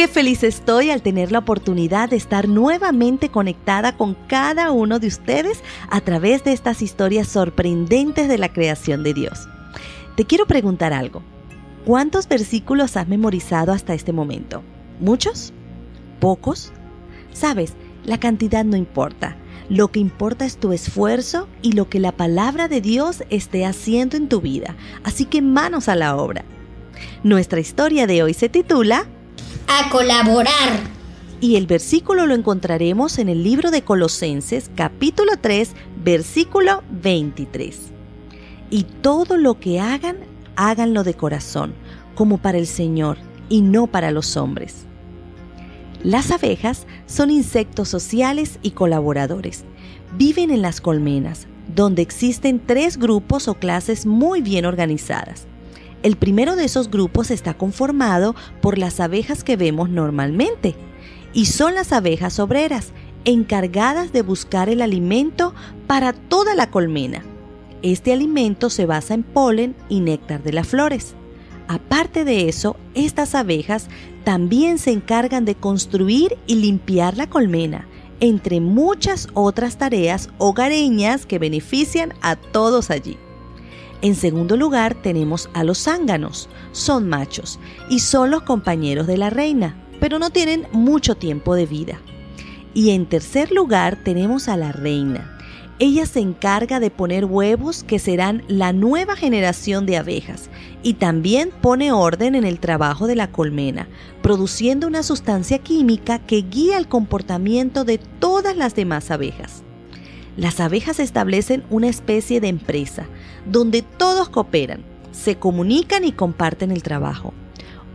Qué feliz estoy al tener la oportunidad de estar nuevamente conectada con cada uno de ustedes a través de estas historias sorprendentes de la creación de Dios. Te quiero preguntar algo. ¿Cuántos versículos has memorizado hasta este momento? ¿Muchos? ¿Pocos? Sabes, la cantidad no importa. Lo que importa es tu esfuerzo y lo que la palabra de Dios esté haciendo en tu vida. Así que manos a la obra. Nuestra historia de hoy se titula A colaborar. Y el versículo lo encontraremos en el libro de Colosenses capítulo 3 versículo 23. Y todo lo que hagan, háganlo de corazón, como para el Señor y no para los hombres las abejas son insectos sociales y colaboradores. Viven en las colmenas, donde existen tres grupos o clases muy bien organizadas. El primero de esos grupos está conformado por las abejas que vemos normalmente, y son las abejas obreras, encargadas de buscar el alimento para toda la colmena. Este alimento se basa en polen y néctar de las flores. Aparte de eso, estas abejas también se encargan de construir y limpiar la colmena, entre muchas otras tareas hogareñas que benefician a todos allí. En segundo lugar tenemos a los zánganos, son machos y son los compañeros de la reina, pero no tienen mucho tiempo de vida. Y en tercer lugar tenemos a la reina, ella se encarga de poner huevos que serán la nueva generación de abejas y también pone orden en el trabajo de la colmena, produciendo una sustancia química que guía el comportamiento de todas las demás abejas. Las abejas establecen una especie de empresa donde todos cooperan, se comunican y comparten el trabajo.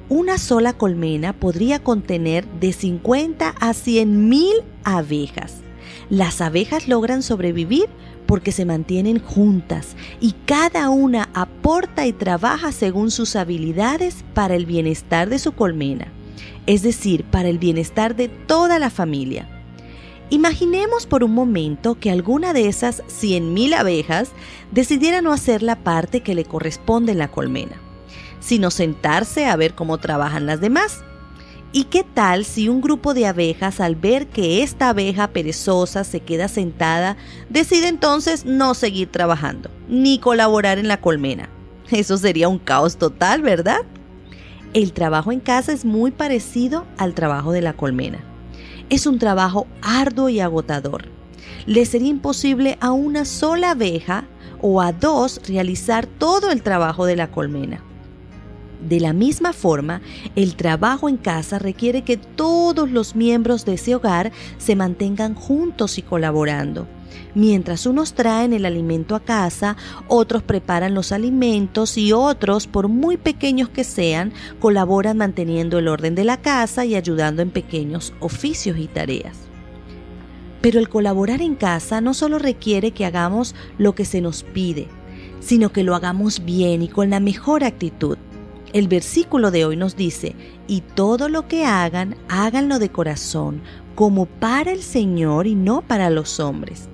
Una sola colmena podría contener de 50 a 100 mil abejas las abejas logran sobrevivir porque se mantienen juntas y cada una aporta y trabaja según sus habilidades para el bienestar de su colmena, es decir, para el bienestar de toda la familia. Imaginemos por un momento que alguna de esas 100.000 abejas decidiera no hacer la parte que le corresponde en la colmena, sino sentarse a ver cómo trabajan las demás ¿Y qué tal si un grupo de abejas al ver que esta abeja perezosa se queda sentada, decide entonces no seguir trabajando, ni colaborar en la colmena? Eso sería un caos total, ¿verdad? El trabajo en casa es muy parecido al trabajo de la colmena. Es un trabajo arduo y agotador. Le sería imposible a una sola abeja o a dos realizar todo el trabajo de la colmena. De la misma forma, el trabajo en casa requiere que todos los miembros de ese hogar se mantengan juntos y colaborando. Mientras unos traen el alimento a casa, otros preparan los alimentos y otros, por muy pequeños que sean, colaboran manteniendo el orden de la casa y ayudando en pequeños oficios y tareas. Pero el colaborar en casa no solo requiere que hagamos lo que se nos pide, sino que lo hagamos bien y con la mejor actitud. El versículo de hoy nos dice, y todo lo que hagan, háganlo de corazón, como para el Señor y no para los hombres.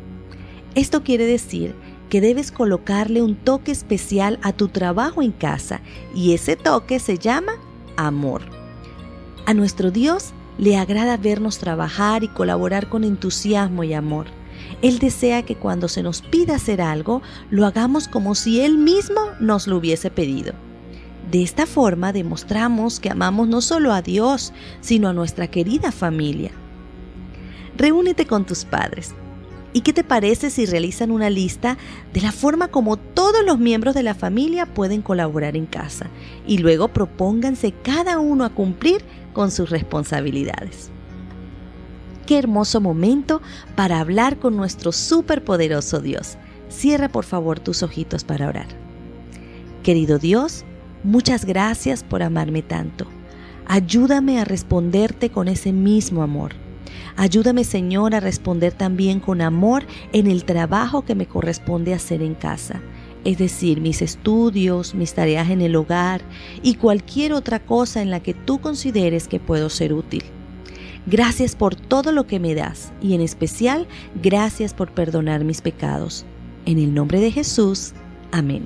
Esto quiere decir que debes colocarle un toque especial a tu trabajo en casa y ese toque se llama amor. A nuestro Dios le agrada vernos trabajar y colaborar con entusiasmo y amor. Él desea que cuando se nos pida hacer algo, lo hagamos como si Él mismo nos lo hubiese pedido. De esta forma demostramos que amamos no solo a Dios, sino a nuestra querida familia. Reúnete con tus padres. ¿Y qué te parece si realizan una lista de la forma como todos los miembros de la familia pueden colaborar en casa? Y luego propónganse cada uno a cumplir con sus responsabilidades. Qué hermoso momento para hablar con nuestro superpoderoso Dios. Cierra por favor tus ojitos para orar. Querido Dios, Muchas gracias por amarme tanto. Ayúdame a responderte con ese mismo amor. Ayúdame Señor a responder también con amor en el trabajo que me corresponde hacer en casa, es decir, mis estudios, mis tareas en el hogar y cualquier otra cosa en la que tú consideres que puedo ser útil. Gracias por todo lo que me das y en especial gracias por perdonar mis pecados. En el nombre de Jesús, amén.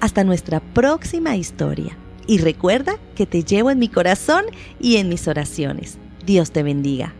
Hasta nuestra próxima historia. Y recuerda que te llevo en mi corazón y en mis oraciones. Dios te bendiga.